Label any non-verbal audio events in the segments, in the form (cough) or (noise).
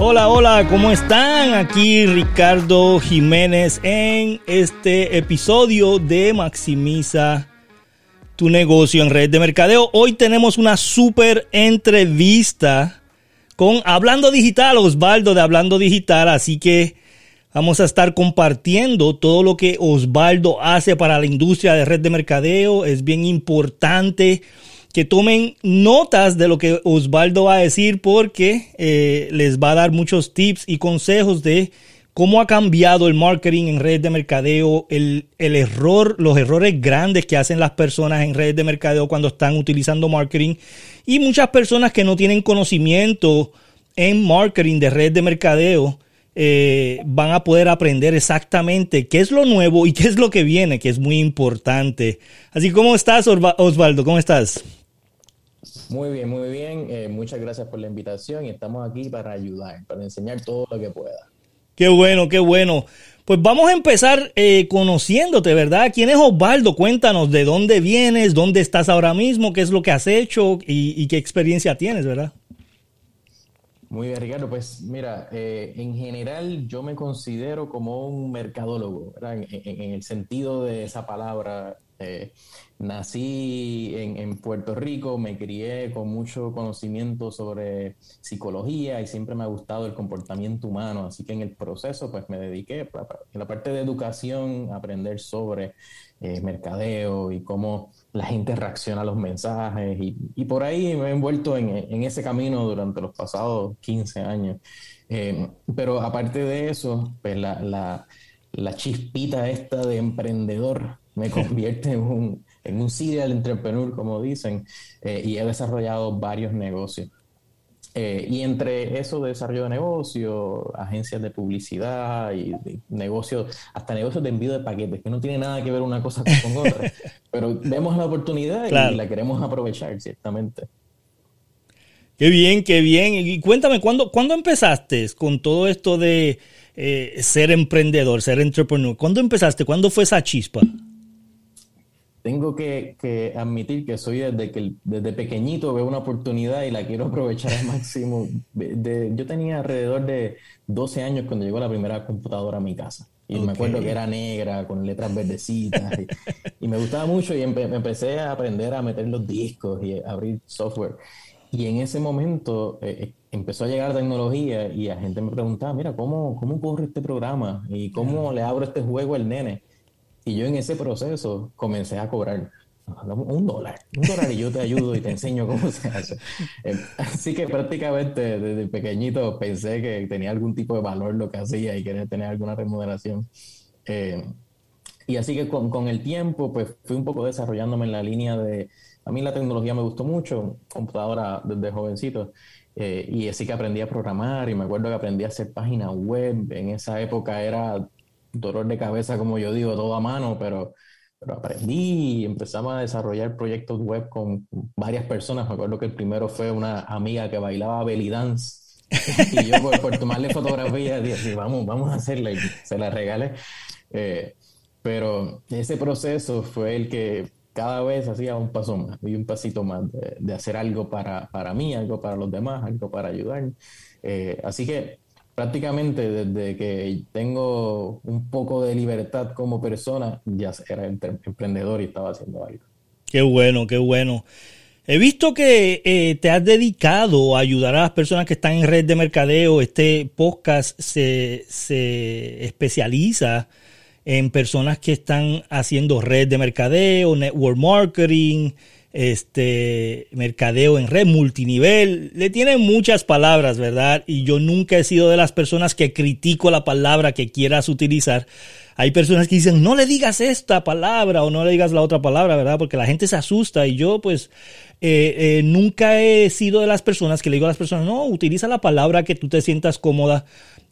Hola, hola, ¿cómo están? Aquí Ricardo Jiménez en este episodio de Maximiza tu negocio en red de mercadeo. Hoy tenemos una súper entrevista con Hablando Digital, Osvaldo de Hablando Digital, así que vamos a estar compartiendo todo lo que Osvaldo hace para la industria de red de mercadeo. Es bien importante que tomen notas de lo que Osvaldo va a decir porque eh, les va a dar muchos tips y consejos de cómo ha cambiado el marketing en redes de mercadeo, el, el, error, los errores grandes que hacen las personas en redes de mercadeo cuando están utilizando marketing y muchas personas que no tienen conocimiento en marketing de redes de mercadeo. Eh, van a poder aprender exactamente qué es lo nuevo y qué es lo que viene, que es muy importante. Así, ¿cómo estás, Osvaldo? ¿Cómo estás? Muy bien, muy bien. Eh, muchas gracias por la invitación y estamos aquí para ayudar, para enseñar todo lo que pueda. Qué bueno, qué bueno. Pues vamos a empezar eh, conociéndote, ¿verdad? ¿Quién es Osvaldo? Cuéntanos de dónde vienes, dónde estás ahora mismo, qué es lo que has hecho y, qué experiencia tienes, ¿verdad? Muy bien, Ricardo. Pues mira, eh, en general yo me considero como un mercadólogo, ¿verdad? En, el sentido de esa palabra. Nací en, Puerto Rico, me crié con mucho conocimiento sobre psicología y siempre me ha gustado el comportamiento humano, así que en el proceso pues me dediqué en la parte de educación a aprender sobre eh, mercadeo y cómo la gente reacciona a los mensajes y, por ahí me he envuelto en, ese camino durante los pasados 15 años. Eh, pero aparte de eso, pues la, la chispita esta de emprendedor me (laughs) convierte en un en un serial entrepreneur, como dicen, eh, y he desarrollado varios negocios. Eh, y entre eso de desarrollo de negocios, agencias de publicidad y negocios, hasta negocios de envío de paquetes, que no tiene nada que ver una cosa con (laughs) otra, pero vemos la oportunidad y la queremos aprovechar, ciertamente. Qué bien, qué bien. Y cuéntame, ¿cuándo, ¿cuándo empezaste con todo esto de eh, ser emprendedor, ser entrepreneur? ¿Cuándo empezaste? ¿Cuándo fue esa chispa? Tengo que, admitir que soy desde que desde pequeñito veo una oportunidad y la quiero (laughs) aprovechar al máximo. yo tenía alrededor de 12 años cuando llegó la primera computadora a mi casa. Y me acuerdo que era negra, con letras verdecitas. y, me gustaba mucho y empecé a aprender a meter los discos y abrir software. Y en ese momento eh, eh, empezó a llegar tecnología y la gente me preguntaba, mira, ¿cómo, cómo corre este programa? ¿Y cómo le abro este juego al nene? Y yo en ese proceso comencé a cobrar un dólar, un dólar y yo te ayudo y te enseño cómo se hace. Eh, así que prácticamente desde pequeñito pensé que tenía algún tipo de valor lo que hacía y quería tener alguna remuneración. Eh, y así que con, con, el tiempo, pues fui un poco desarrollándome en la línea de, a mí la tecnología me gustó mucho, computadora desde jovencito, eh, y así que aprendí a programar y me acuerdo que aprendí a hacer páginas web. En esa época era dolor de cabeza, como yo digo, todo a mano, pero, pero aprendí y empezamos a desarrollar proyectos web con varias personas. Me acuerdo que el primero fue una amiga que bailaba belly dance. (laughs) y yo por, tomarle fotografía dije, vamos, vamos a hacerla y se la regalé. Eh, pero ese proceso fue el que cada vez hacía un paso más y un pasito más de, hacer algo para, para, mí, algo para los demás, algo para ayudar. Eh, así que prácticamente desde que tengo un poco de libertad como persona, ya era emprendedor y estaba haciendo algo. Qué bueno, qué bueno. He visto que eh, te has dedicado a ayudar a las personas que están en red de mercadeo. Este podcast se, se especializa en personas que están haciendo red de mercadeo, network marketing, este mercadeo en red, multinivel, le tienen muchas palabras, ¿verdad? Y yo nunca he sido de las personas que critico la palabra que quieras utilizar. Hay personas que dicen, no le digas esta palabra o no le digas la otra palabra, ¿verdad? Porque la gente se asusta y yo pues eh, eh, nunca he sido de las personas que le digo a las personas, no, utiliza la palabra que tú te sientas cómoda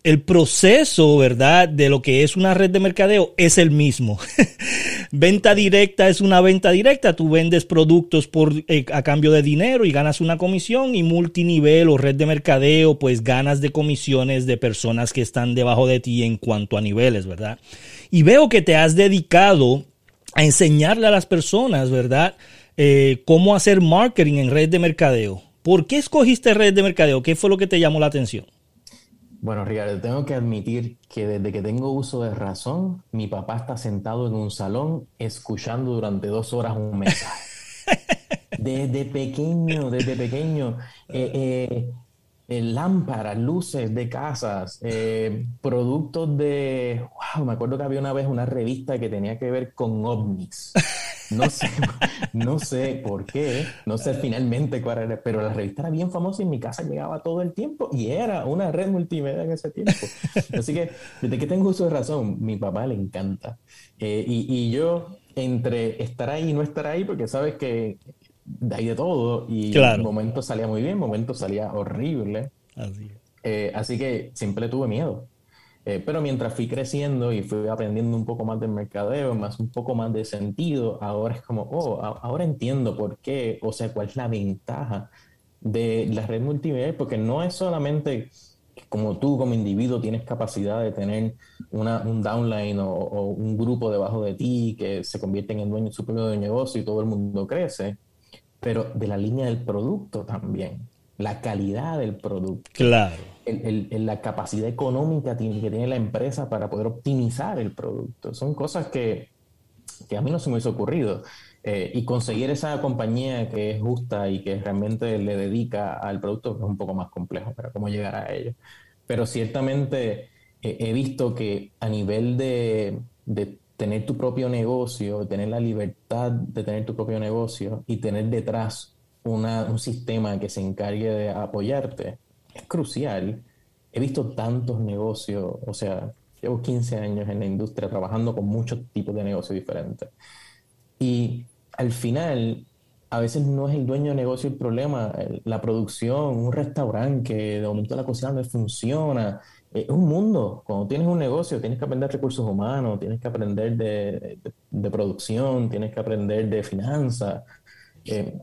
el proceso, ¿verdad?, de lo que es una red de mercadeo es el mismo. (laughs) venta directa es una venta directa. Tú vendes productos por, eh, a cambio de dinero y ganas una comisión y multinivel o red de mercadeo, pues ganas de comisiones de personas que están debajo de ti en cuanto a niveles, ¿verdad? Y veo que te has dedicado a enseñarle a las personas, ¿verdad?, eh, cómo hacer marketing en red de mercadeo. ¿Por qué escogiste red de mercadeo? ¿Qué fue lo que te llamó la atención? Bueno, Ricardo, tengo que admitir que desde que tengo uso de razón, mi papá está sentado en un salón escuchando durante dos horas un mensaje. (laughs) Desde pequeño, desde pequeño. Eh, eh, lámparas, luces de casas, productos de... Wow, me acuerdo que había una vez una revista que tenía que ver con ovnis. (laughs) No sé, (laughs) no sé por qué, no sé finalmente cuál era, pero la revista era bien famosa y en mi casa llegaba todo el tiempo y era una red multimedia en ese tiempo. Así que desde que tengo uso de razón, mi papá le encanta. Eh, y, y, yo, entre estar ahí y no estar ahí, porque sabes que hay de todo y en momentos salía muy bien, momentos salía horrible. Así. Eh, así que siempre tuve miedo. Eh, pero mientras fui creciendo y fui aprendiendo un poco más del mercadeo, más un poco más de sentido, ahora es como, oh, ahora entiendo por qué, o sea, cuál es la ventaja de la red multimedia, porque no es solamente como tú como individuo tienes capacidad de tener una, un downline o, un grupo debajo de ti que se convierten en dueño, su propio negocio y todo el mundo crece, pero de la línea del producto también, la calidad del producto. Claro la capacidad económica que tiene la empresa para poder optimizar el producto. Son cosas que, a mí no se me hubiese ocurrido. Eh, y conseguir esa compañía que es justa y que realmente le dedica al producto es un poco más complejo, para cómo llegar a ello. Pero ciertamente eh, he visto que a nivel de, tener tu propio negocio, tener la libertad de tener tu propio negocio y tener detrás un sistema que se encargue de apoyarte, es crucial. He visto tantos negocios, o sea, llevo 15 años en la industria trabajando con muchos tipos de negocios diferentes. Y al final, a veces no es el dueño de negocio el problema, la producción, un restaurante que de momento la cocina no funciona. Es un mundo. Cuando tienes un negocio, tienes que aprender recursos humanos, tienes que aprender de, producción, tienes que aprender de finanzas. Eh,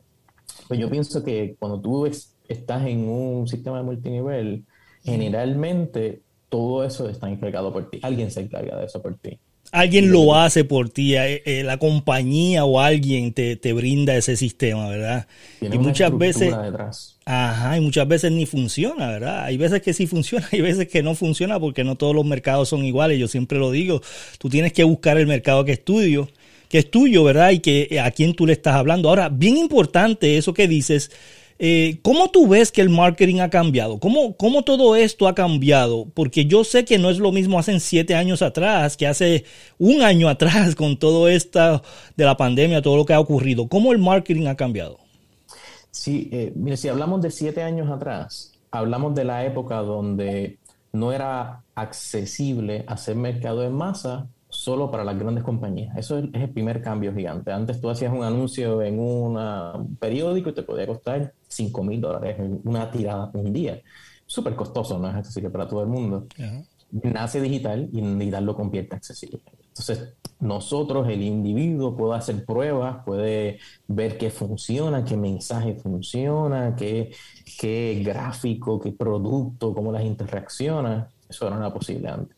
pues yo pienso que cuando tú estás en un sistema de multinivel, generalmente todo eso está encargado por ti. Alguien se encarga de eso por ti. Alguien lo hace por ti, eh, eh, la compañía o alguien te, brinda ese sistema, ¿verdad? y muchas veces, ajá, y muchas veces ni funciona, ¿verdad? Hay veces que sí funciona, (laughs) hay veces que no funciona porque no todos los mercados son iguales. Yo siempre lo digo, tú tienes que buscar el mercado que es tuyo, que es tuyo, ¿verdad? Y que a quién tú le estás hablando. Ahora, bien importante eso que dices eh, ¿Cómo tú ves que el marketing ha cambiado? ¿Cómo, ¿Cómo todo esto ha cambiado? Porque yo sé que no es lo mismo hace siete años atrás que hace un año atrás (laughs) con todo esto de la pandemia, todo lo que ha ocurrido. ¿Cómo el marketing ha cambiado? Sí, eh, mire, si hablamos de siete años atrás, hablamos de la época donde no era accesible hacer mercado en masa solo para las grandes compañías. Eso es, el primer cambio gigante. Antes tú hacías un anuncio en un periódico y te podía costar 5 mil dólares una tirada un día. Súper costoso, no es accesible para todo el mundo. Nace digital y digital lo convierte accesible. Entonces, nosotros, el individuo, puede hacer pruebas, puede ver qué funciona, qué mensaje funciona, qué, qué gráfico, qué producto, cómo las interacciona. Eso era posible antes.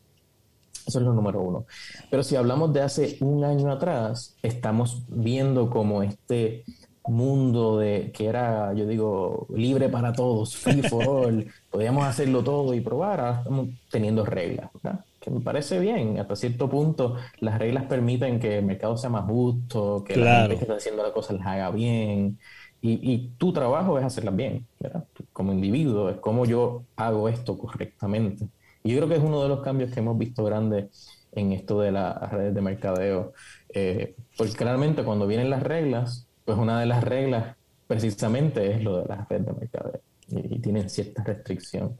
Eso es lo número uno. Pero si hablamos de hace un año atrás, estamos viendo como este mundo de que era, yo digo, libre para todos, free for all, (laughs) podíamos hacerlo todo y probar, ahora estamos teniendo reglas, ¿verdad? que me parece bien, hasta cierto punto las reglas permiten que el mercado sea más justo, que la gente que está haciendo las cosas las haga bien, y, y, tu trabajo es hacerlas bien, ¿verdad? Como individuo, es como yo hago esto correctamente. Y yo creo que es uno de los cambios que hemos visto grandes en esto de las redes de mercadeo, eh, porque claramente cuando vienen las reglas, pues una de las reglas precisamente es lo de las redes de mercadeo y, tienen cierta restricción.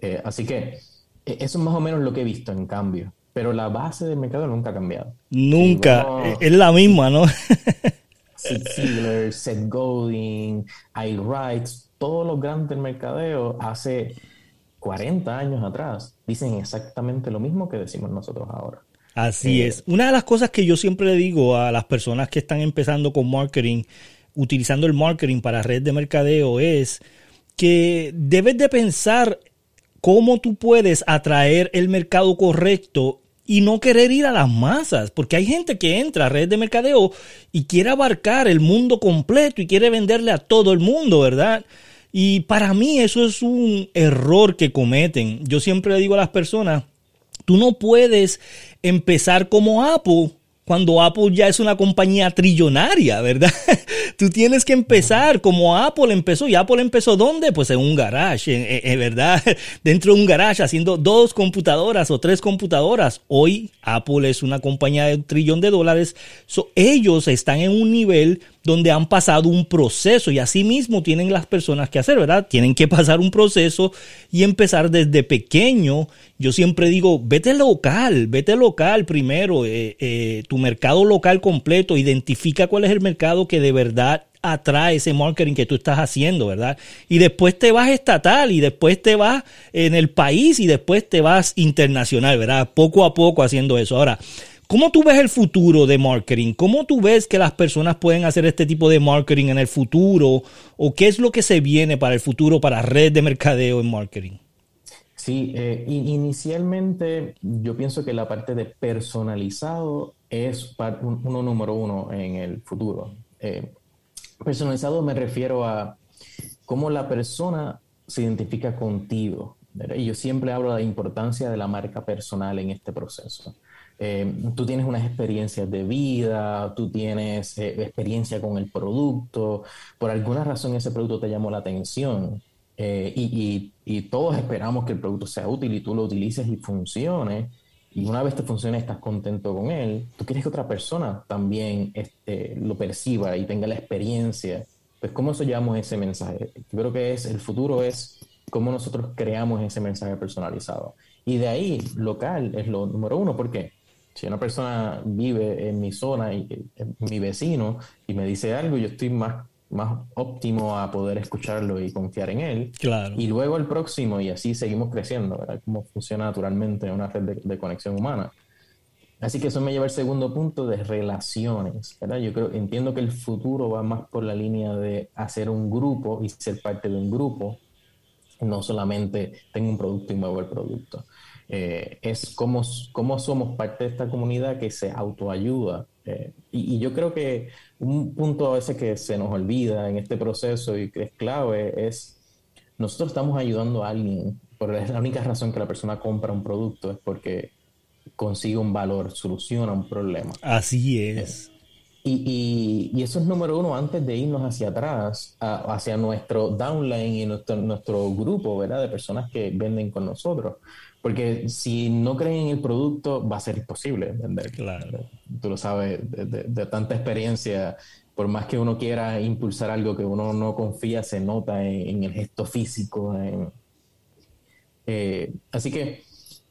Eh, así que e, eso es más o menos lo que he visto en cambio, pero la base del mercado nunca ha cambiado. Nunca, es la misma, ¿no? (laughs) Sid Ziegler, Seth Godin, iWrites, todos los grandes del mercadeo hace 40 años atrás dicen exactamente lo mismo que decimos nosotros ahora. Así eh, es. Una de las cosas que yo siempre le digo a las personas que están empezando con marketing, utilizando el marketing para red de mercadeo, es que debes de pensar cómo tú puedes atraer el mercado correcto y no querer ir a las masas, porque hay gente que entra a red de mercadeo y quiere abarcar el mundo completo y quiere venderle a todo el mundo, ¿verdad? Y para mí eso es un error que cometen. Yo siempre le digo a las personas, tú no puedes empezar como Apple cuando Apple ya es una compañía trillonaria, ¿verdad? (laughs) Tú tienes que empezar como Apple empezó. ¿Y Apple empezó dónde? Pues en un garage, en, ¿verdad? (laughs) Dentro de un garage haciendo dos computadoras o tres computadoras. Hoy Apple es una compañía de un trillón de dólares. ellos están en un nivel donde han pasado un proceso y así mismo tienen las personas que hacer, ¿verdad? Tienen que (laughs) pasar un proceso y empezar desde pequeño. Yo siempre digo, vete local, vete local primero, eh, eh, tu mercado local completo, identifica cuál es el mercado que de verdad atrae ese marketing que tú estás haciendo, ¿verdad? Y después te vas estatal y después te vas en el país y después te vas internacional, ¿verdad? Poco a poco haciendo eso. Ahora, ¿Cómo tú ves el futuro de marketing? ¿Cómo tú ves que las personas pueden hacer este tipo de marketing en el futuro? ¿O qué es lo que se viene para el futuro para red de mercadeo en marketing? Sí, eh, inicialmente yo pienso que la parte de personalizado es uno número uno en el futuro. Eh, personalizado me refiero a cómo la persona se identifica contigo. Y yo siempre hablo de la importancia de la marca personal en este proceso. Eh, tú tienes unas experiencias de vida, tú tienes eh, experiencia con el producto, por alguna razón ese producto te llamó la atención eh, y, y, todos esperamos que el producto sea útil y tú lo utilices y funcione. Y una vez te funcione, estás contento con él, tú quieres que otra persona también este, lo perciba y tenga la experiencia. Pues, ¿cómo eso llamamos ese mensaje? Yo creo que es el futuro es cómo nosotros creamos ese mensaje personalizado. Y de ahí, local es lo número uno. ¿Por qué? Si una persona vive en mi zona y es mi vecino y me dice algo, yo estoy más, más óptimo a poder escucharlo y confiar en él. Claro. Y luego el próximo, y así seguimos creciendo, ¿verdad? Cómo funciona naturalmente una red de, conexión humana. Así que eso me lleva al segundo punto de relaciones, ¿verdad? Yo creo, entiendo que el futuro va más por la línea de hacer un grupo y ser parte de un grupo, no solamente tengo un producto y muevo el producto. Eh, es cómo, cómo, somos parte de esta comunidad que se autoayuda. Eh, y, yo creo que un punto a veces que se nos olvida en este proceso y que es clave es, nosotros estamos ayudando a alguien, por la única razón que la persona compra un producto es porque consigue un valor, soluciona un problema. Así es. Eh, y, y, eso es número uno antes de irnos hacia atrás, hacia nuestro downline y nuestro, nuestro grupo, ¿verdad? De personas que venden con nosotros. Porque si no creen en el producto, va a ser imposible vender. Claro. Tú lo sabes de, tanta experiencia. Por más que uno quiera impulsar algo que uno no confía, se nota en, el gesto físico. Eh, así que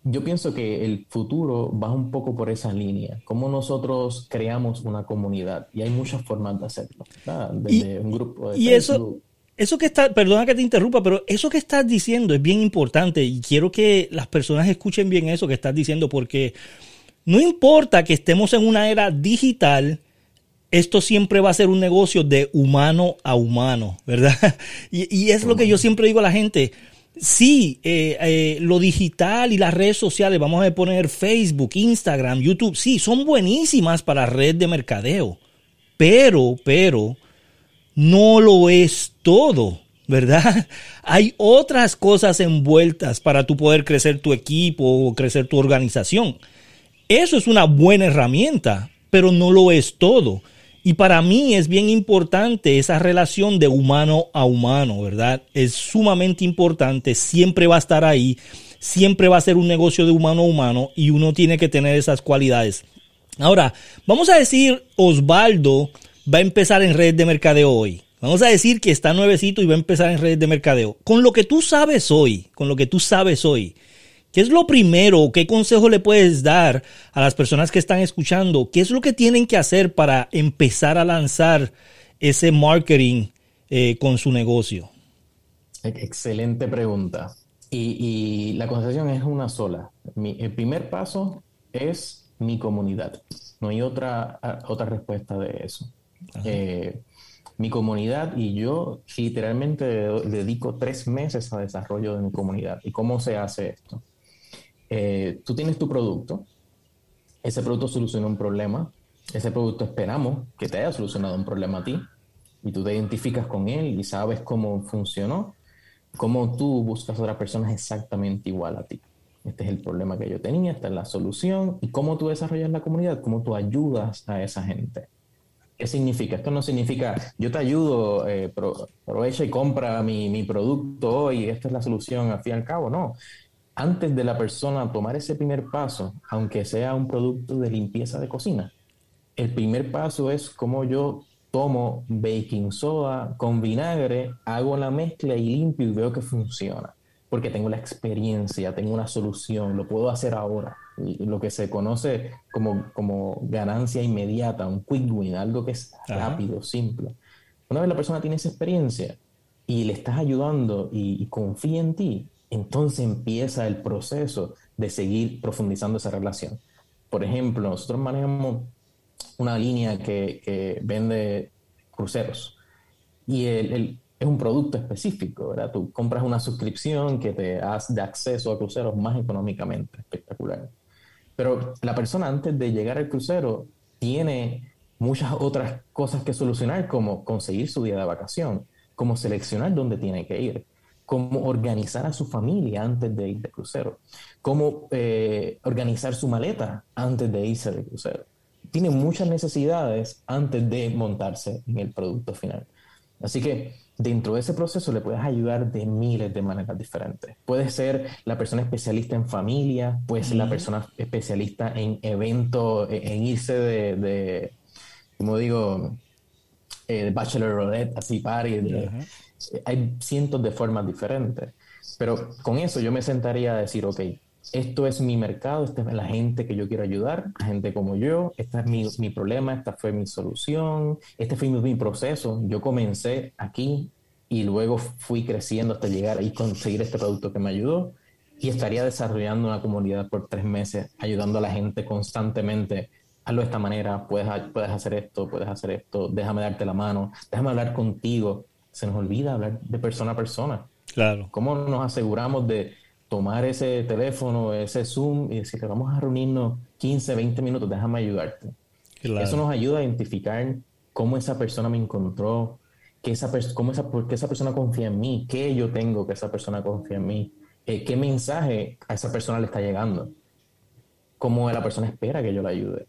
yo pienso que el futuro va un poco por esa línea. Cómo nosotros creamos una comunidad. Y hay muchas formas de hacerlo. Desde un grupo de y Eso eso que está, perdona que te interrumpa, pero eso que estás diciendo es bien importante y quiero que las personas escuchen bien eso que estás diciendo porque no importa que estemos en una era digital, esto siempre va a ser un negocio de humano a humano, ¿verdad? (laughs) Y, es lo que yo siempre digo a la gente. Sí, eh, eh, lo digital y las redes sociales, vamos a poner Facebook, Instagram, YouTube, sí, son buenísimas para red de mercadeo. Pero, pero, no lo es todo, ¿verdad? (laughs) Hay otras cosas envueltas para tú poder crecer tu equipo o crecer tu organización. Eso es una buena herramienta, pero no lo es todo. Y para mí es bien importante esa relación de humano a humano, ¿verdad? Es sumamente importante, siempre va a estar ahí, siempre va a ser un negocio de humano a humano y uno tiene que tener esas cualidades. Ahora, vamos a decir, Osvaldo, va a empezar en red de mercadeo hoy. Vamos a decir que está nuevecito y va a empezar en redes de mercadeo. Con lo que tú sabes hoy, con lo que tú sabes hoy, ¿qué es lo primero? ¿Qué consejo le puedes dar a las personas que están escuchando? ¿Qué es lo que tienen que hacer para empezar a lanzar ese marketing eh, con su negocio? Excelente pregunta. Y, la conversación es una sola. el primer paso es mi comunidad. No hay otra, otra respuesta de eso. Eh, mi comunidad y yo literalmente dedico tres meses a desarrollo de mi comunidad. ¿Y cómo se hace esto? Eh, tú tienes tu producto, ese producto soluciona un problema, ese producto esperamos que te haya solucionado un problema a ti. y tú te identificas con él y sabes cómo funcionó, cómo tú buscas a otras personas exactamente igual a ti. Este es el problema que yo tenía, esta es la solución y cómo tú desarrollas la comunidad, cómo tú ayudas a esa gente. ¿Qué significa? Esto no significa yo te ayudo, eh, aprovecha y compra mi, mi producto y esta es la solución al fin y al cabo. No, antes de la persona tomar ese primer paso, aunque sea un producto de limpieza de cocina, el primer paso es cómo yo tomo baking soda con vinagre, hago la mezcla y limpio y veo que funciona. Porque tengo la experiencia, tengo una solución, lo puedo hacer ahora. Lo que se conoce como, como ganancia inmediata, un quick win, algo que es rápido, simple. Una vez la persona tiene esa experiencia y le estás ayudando y confía en ti, entonces empieza el proceso de seguir profundizando esa relación. Por ejemplo, nosotros manejamos una línea que, vende cruceros y el, es un producto específico, ¿verdad? Tú compras una suscripción que te hace de acceso a cruceros más económicamente, espectacular. Pero la persona antes de llegar al crucero tiene muchas otras cosas que solucionar, como conseguir su día de vacación, como seleccionar dónde tiene que ir, cómo organizar a su familia antes de ir de crucero, cómo eh, organizar su maleta antes de irse de crucero. Tiene muchas necesidades antes de montarse en el producto final. Así que dentro de ese proceso le puedes ayudar de miles de maneras diferentes. Puede ser la persona especialista en familia, puede ser la persona especialista en eventos, en irse de, como digo, eh, bachelorette, así party, de, hay cientos de formas diferentes. Pero con eso yo me sentaría a decir, ok, esto es mi mercado, esta es la gente que yo quiero ayudar, gente como yo, este es mi, mi problema, esta fue mi solución, este fue mi, proceso. Yo comencé aquí y luego fui creciendo hasta llegar y conseguir este producto que me ayudó y estaría desarrollando una comunidad por tres meses, ayudando a la gente constantemente. Hazlo de esta manera, puedes, puedes hacer esto, puedes hacer esto, déjame darte la mano, déjame hablar contigo, se nos olvida hablar de persona a persona. Claro. ¿Cómo nos aseguramos de tomar ese teléfono, ese Zoom y decirle, vamos a reunirnos 15, 20 minutos, déjame ayudarte? Eso nos ayuda a identificar cómo esa persona me encontró, que esa cómo esa, por qué esa persona confía en mí, qué yo tengo que esa persona confía en mí, eh, qué mensaje a esa persona le está llegando, cómo la persona espera que yo la ayude.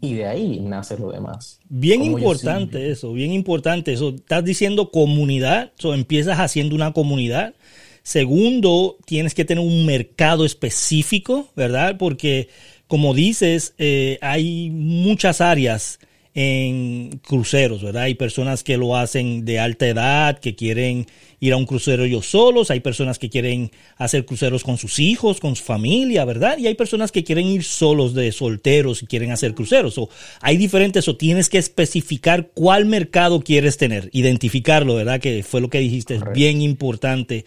Y de ahí nace lo demás. Bien importante eso, bien importante eso. Estás diciendo comunidad, o empiezas haciendo una comunidad. Segundo, tienes que tener un mercado específico, ¿verdad? Porque, como dices, eh, hay muchas áreas en cruceros, ¿verdad? Hay personas que lo hacen de alta edad, que quieren ir a un crucero ellos solos, hay personas que quieren hacer cruceros con sus hijos, con su familia, ¿verdad? Y hay personas que quieren ir solos de solteros y quieren hacer cruceros. O hay diferentes, o tienes que especificar cuál mercado quieres tener, identificarlo, ¿verdad? Que fue lo que dijiste, es bien importante.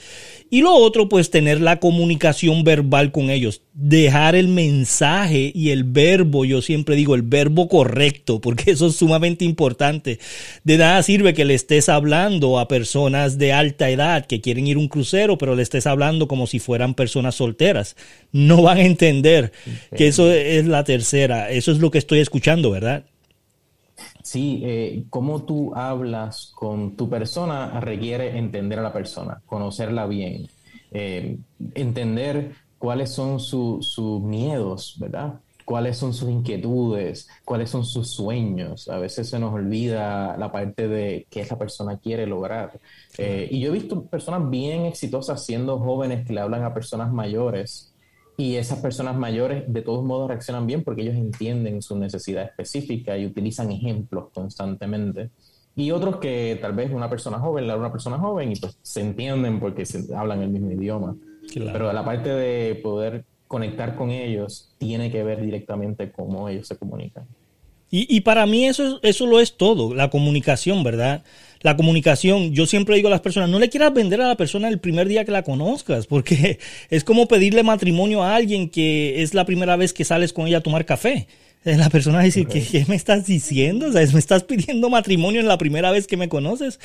Y lo otro, pues tener la comunicación verbal con ellos, dejar el mensaje y el verbo, yo siempre digo el verbo correcto, (laughs) porque eso es sumamente importante. De nada sirve que le estés hablando a personas de alta edad que quieren ir un crucero, pero le estés hablando como si fueran personas solteras. No van a entender que eso es la tercera. Eso es lo que estoy escuchando, ¿verdad? Sí, eh, cómo tú hablas con tu persona requiere entender a la persona, conocerla bien, eh, entender cuáles son sus miedos, ¿verdad? Cuáles son sus inquietudes, cuáles son sus sueños. A veces se nos olvida la parte de qué esa persona quiere lograr. Eh, y yo he visto personas bien exitosas siendo jóvenes que le hablan a personas mayores y esas personas mayores de todos modos reaccionan bien porque ellos entienden su necesidad específica y utilizan ejemplos constantemente. Y otros que tal vez una persona joven le habla a una persona joven y pues se entienden porque se hablan el mismo idioma. Pero la parte de poder conectar con ellos tiene que ver directamente cómo ellos se comunican. Y, para mí eso, eso lo es todo, la comunicación, ¿verdad? La comunicación, yo siempre digo a las personas, no le quieras vender a la persona el primer día que la conozcas, porque (laughs) es como pedirle matrimonio a alguien que es la primera vez que sales con ella a tomar café. La persona dice, ¿qué, ¿qué, me estás diciendo? O sea, ¿me estás pidiendo matrimonio en la primera vez que me conoces?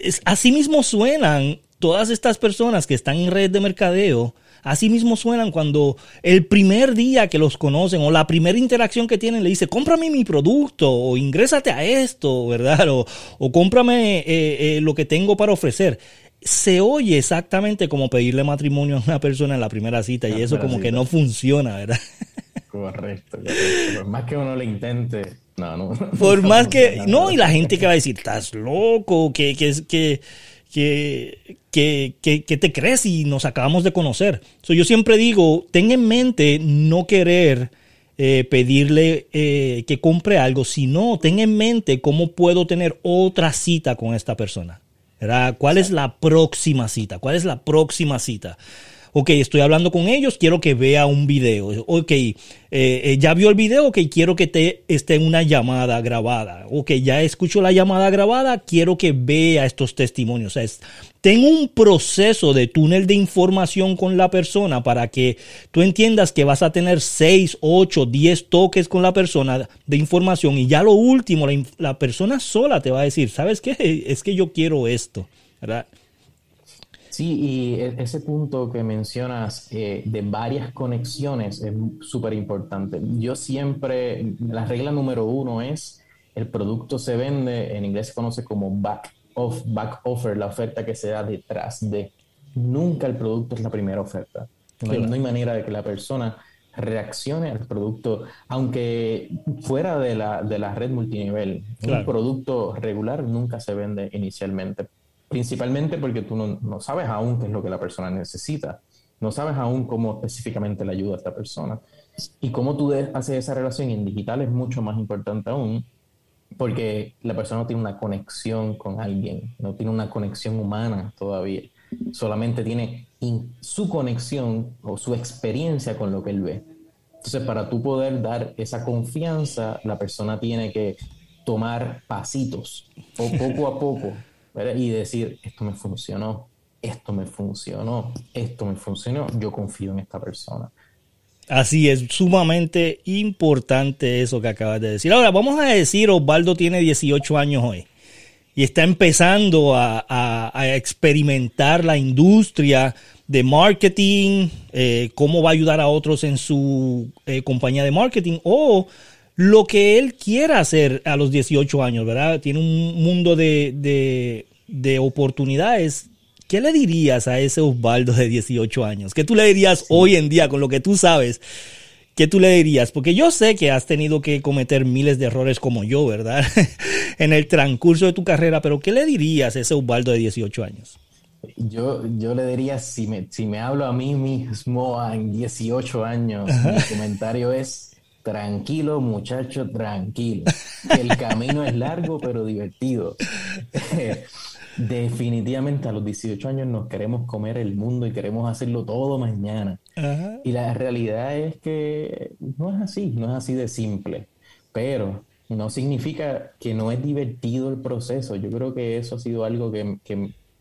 Es, así mismo suenan todas estas personas que están en redes de mercadeo Así mismo suenan cuando el primer día que los conocen o la primera interacción que tienen le dice, cómprame mi producto o ingrésate a esto, ¿verdad? (laughs) O, o cómprame eh, eh, lo que tengo para ofrecer. Se oye exactamente como pedirle matrimonio a una persona en la primera cita y eso como que no funciona, ¿verdad? (laughs) Correcto, correcto. Por más que uno le intente, no, no. Por más (laughs) que, no, y la gente que va a decir, estás loco, que, que, que, que, que, que, te crees y nos acabamos de conocer. yo siempre digo, ten en mente no querer eh, pedirle eh, que compre algo, sino ten en mente cómo puedo tener otra cita con esta persona. ¿verdad? ¿Cuál es la próxima cita? ¿Cuál es la próxima cita? Ok, estoy hablando con ellos, quiero que vea un video, ok, eh, eh, ya vio el video, ok, quiero que te esté en una llamada grabada, ok, ya escucho la llamada grabada, quiero que vea estos testimonios, o sea, tengo un proceso de túnel de información con la persona para que tú entiendas que vas a tener 6, 8, 10 toques con la persona de información y ya lo último, la, la persona sola te va a decir, ¿sabes qué? Es que yo quiero esto, ¿verdad? Sí, y e, ese punto que mencionas eh, de varias conexiones es súper importante. Yo siempre, la regla número uno es, el producto se vende, en inglés se conoce como back, off, back offer, la oferta que se da detrás de. Nunca el producto es la primera oferta. No, hay, manera de que la persona reaccione al producto, aunque fuera de la, de la red multinivel. Un producto regular nunca se vende inicialmente principalmente porque tú no, sabes aún qué es lo que la persona necesita, no sabes aún cómo específicamente le ayuda a esta persona. Y cómo tú haces esa relación en digital es mucho más importante aún, porque la persona no tiene una conexión con alguien, no tiene una conexión humana todavía, solamente tiene su conexión o su experiencia con lo que él ve. Entonces, para tú poder dar esa confianza, la persona tiene que tomar pasitos, o poco a poco, y decir, esto me funcionó, esto me funcionó, esto me funcionó, yo confío en esta persona. Así es, sumamente importante eso que acabas de decir. Ahora, vamos a decir, Osvaldo tiene 18 años hoy y está empezando a, experimentar la industria de marketing, eh, cómo va a ayudar a otros en su eh, compañía de marketing o lo que él quiera hacer a los 18 años, ¿verdad? Tiene un mundo de, de, oportunidades. ¿Qué le dirías a ese Osvaldo de 18 años? ¿Qué tú le dirías hoy en día con lo que tú sabes? ¿Qué tú le dirías? Porque yo sé que has tenido que cometer miles de errores como yo, ¿verdad? (laughs) en el transcurso de tu carrera, pero ¿qué le dirías a ese Osvaldo de 18 años? Yo, yo le diría, si me, si me hablo a mí mismo en 18 años, mi comentario es, Tranquilo, muchacho, tranquilo. El camino es largo, pero divertido. (laughs) Definitivamente a los 18 años nos queremos comer el mundo y queremos hacerlo todo mañana. Y la realidad es que no es así, no es así de simple. Pero no significa que no es divertido el proceso. Yo creo que eso ha sido algo que,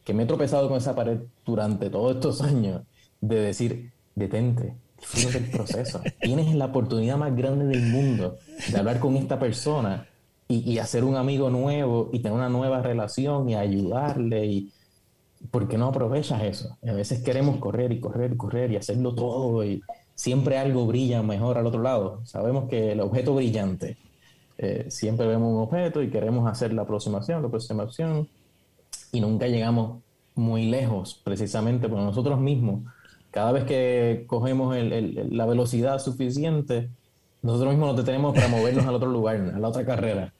que me he tropezado con esa pared durante todos estos años, de decir, detente, disfruta del proceso. (laughs) Tienes la oportunidad más grande del mundo de hablar con esta persona y, hacer un amigo nuevo y tener una nueva relación y ayudarle. Y, ¿Por qué no aprovechas eso? A veces queremos correr y correr y correr y hacerlo todo y siempre algo brilla mejor al otro lado. Sabemos que el objeto brillante, eh, siempre vemos un objeto y queremos hacer la aproximación, la aproximación y nunca llegamos muy lejos precisamente por nosotros mismos cada vez que cogemos la velocidad suficiente, nosotros mismos nos detenemos para movernos al otro lugar, a la otra carrera.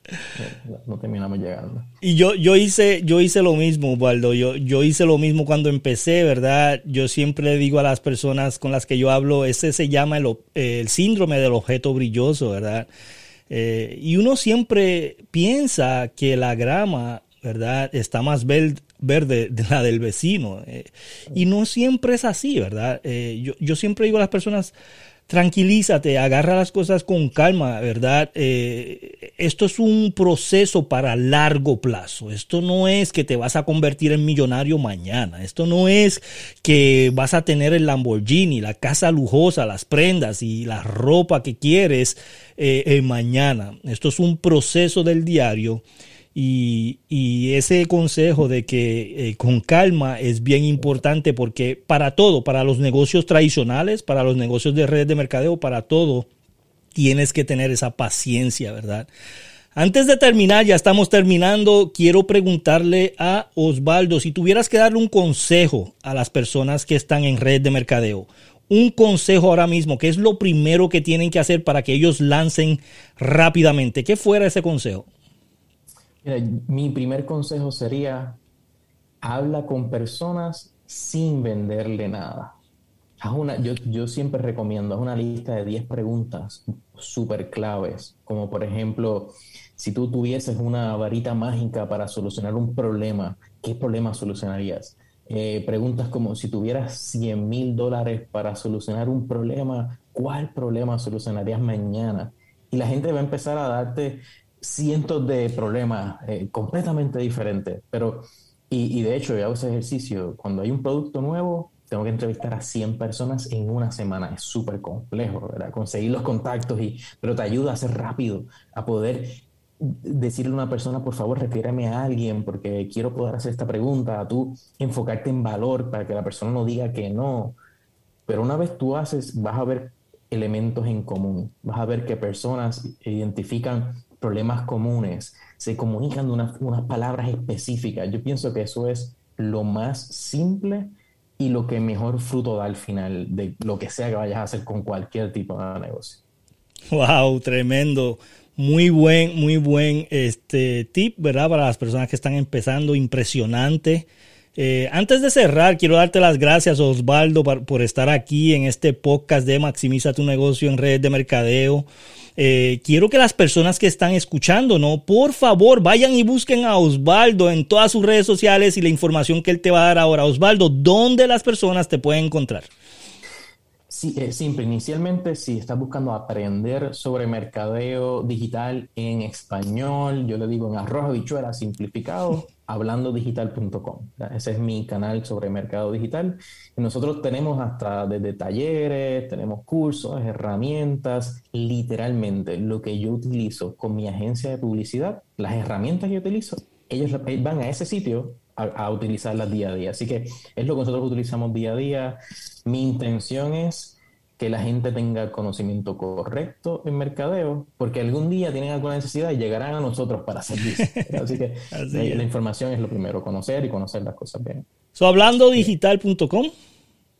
No, terminamos llegando. Y yo, yo, hice, yo hice lo mismo, Waldo. Yo, yo hice lo mismo cuando empecé, ¿verdad? Yo siempre digo a las personas con las que yo hablo, ese se llama el, síndrome del objeto brilloso, ¿verdad? Eh, y uno siempre piensa que la grama, ¿verdad? Está más verde verde de la del vecino. Eh, y no siempre es así, ¿verdad? Eh, yo, yo, siempre digo a las personas, tranquilízate, agarra las cosas con calma, ¿verdad? Eh, esto es un proceso para largo plazo. Esto no es que te vas a convertir en millonario mañana. Esto no es que vas a tener el Lamborghini, la casa lujosa, las prendas y la ropa que quieres mañana. Esto es un proceso del diario Y, ese consejo de que eh, con calma es bien importante porque para todo, para los negocios tradicionales, para los negocios de redes de mercadeo, para todo, tienes que tener esa paciencia, ¿verdad? Antes de terminar, ya estamos terminando, quiero preguntarle a Osvaldo, si tuvieras que darle un consejo a las personas que están en red de mercadeo, un consejo ahora mismo, ¿qué es lo primero que tienen que hacer para que ellos lancen rápidamente? ¿Qué fuera ese consejo? Mi primer consejo sería, habla con personas sin venderle nada. una, yo, yo siempre recomiendo, una lista de 10 preguntas súper claves, como por ejemplo, si tú tuvieses una varita mágica para solucionar un problema, ¿qué problema solucionarías? Eh, preguntas como si tuvieras 100 mil dólares para solucionar un problema, ¿cuál problema solucionarías mañana? Y la gente va a empezar a darte cientos de problemas eh, completamente diferentes. Pero, y, de hecho, yo hago ese ejercicio. Cuando hay un producto nuevo, tengo que entrevistar a 100 personas en una semana. Es súper complejo, ¿verdad? Conseguir los contactos, y, pero te ayuda a ser rápido, a poder decirle a una persona, por favor, refiérame a alguien porque quiero poder hacer esta pregunta, a tú enfocarte en valor para que la persona no diga que no. Pero una vez tú haces, vas a ver elementos en común, vas a ver que personas identifican problemas comunes, se comunican de unas, palabras específicas. Yo pienso que eso es lo más simple y lo que mejor fruto da al final de lo que sea que vayas a hacer con cualquier tipo de negocio. Wow, tremendo. Muy buen, muy buen este tip, ¿verdad? Para las personas que están empezando, impresionante. Eh, antes de cerrar, quiero darte las gracias, Osvaldo, por, estar aquí en este podcast de Maximiza tu negocio en redes de mercadeo. Eh, quiero que las personas que están escuchando, ¿no? Por favor, vayan y busquen a Osvaldo en todas sus redes sociales y la información que él te va a dar ahora. Osvaldo, ¿dónde las personas te pueden encontrar? Sí, es simple. Inicialmente, si estás buscando aprender sobre mercadeo digital en español, yo le digo en arroz bichuela simplificado, hablandodigital.com. Ese es mi canal sobre mercado digital. Y nosotros tenemos hasta desde talleres, tenemos cursos, herramientas, literalmente lo que yo utilizo con mi agencia de publicidad, las herramientas que yo utilizo, ellos van a ese sitio a, utilizarlas día a día. Así que es lo que nosotros utilizamos día a día. Mi intención es que la gente tenga conocimiento correcto en mercadeo, porque algún día tienen alguna necesidad y llegarán a nosotros para servir. (laughs) Así que la, información es lo primero, conocer y conocer las cosas bien. So, hablando digital.com.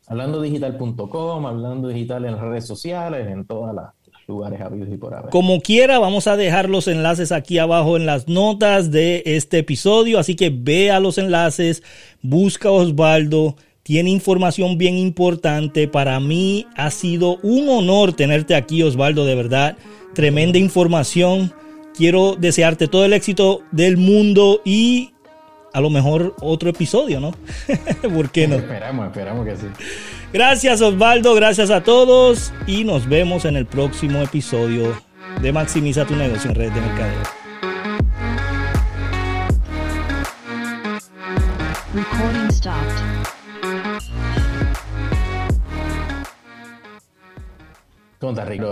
Hablando digital.com, hablando digital en las redes sociales, en todos los lugares habidos y por haber. Como quiera, vamos a dejar los enlaces aquí abajo en las notas de este episodio, así que vea los enlaces, busca Osvaldo tiene información bien importante. Para mí ha sido un honor tenerte aquí, Osvaldo, de verdad. Tremenda información. Quiero desearte todo el éxito del mundo y a lo mejor otro episodio, ¿no? (laughs) ¿Por qué no? Esperamos, esperamos que sí. Gracias, Osvaldo. Gracias a todos y nos vemos en el próximo episodio de Maximiza tu negocio en red de mercadeo. Recording stopped. ¿Cómo estás, Rico?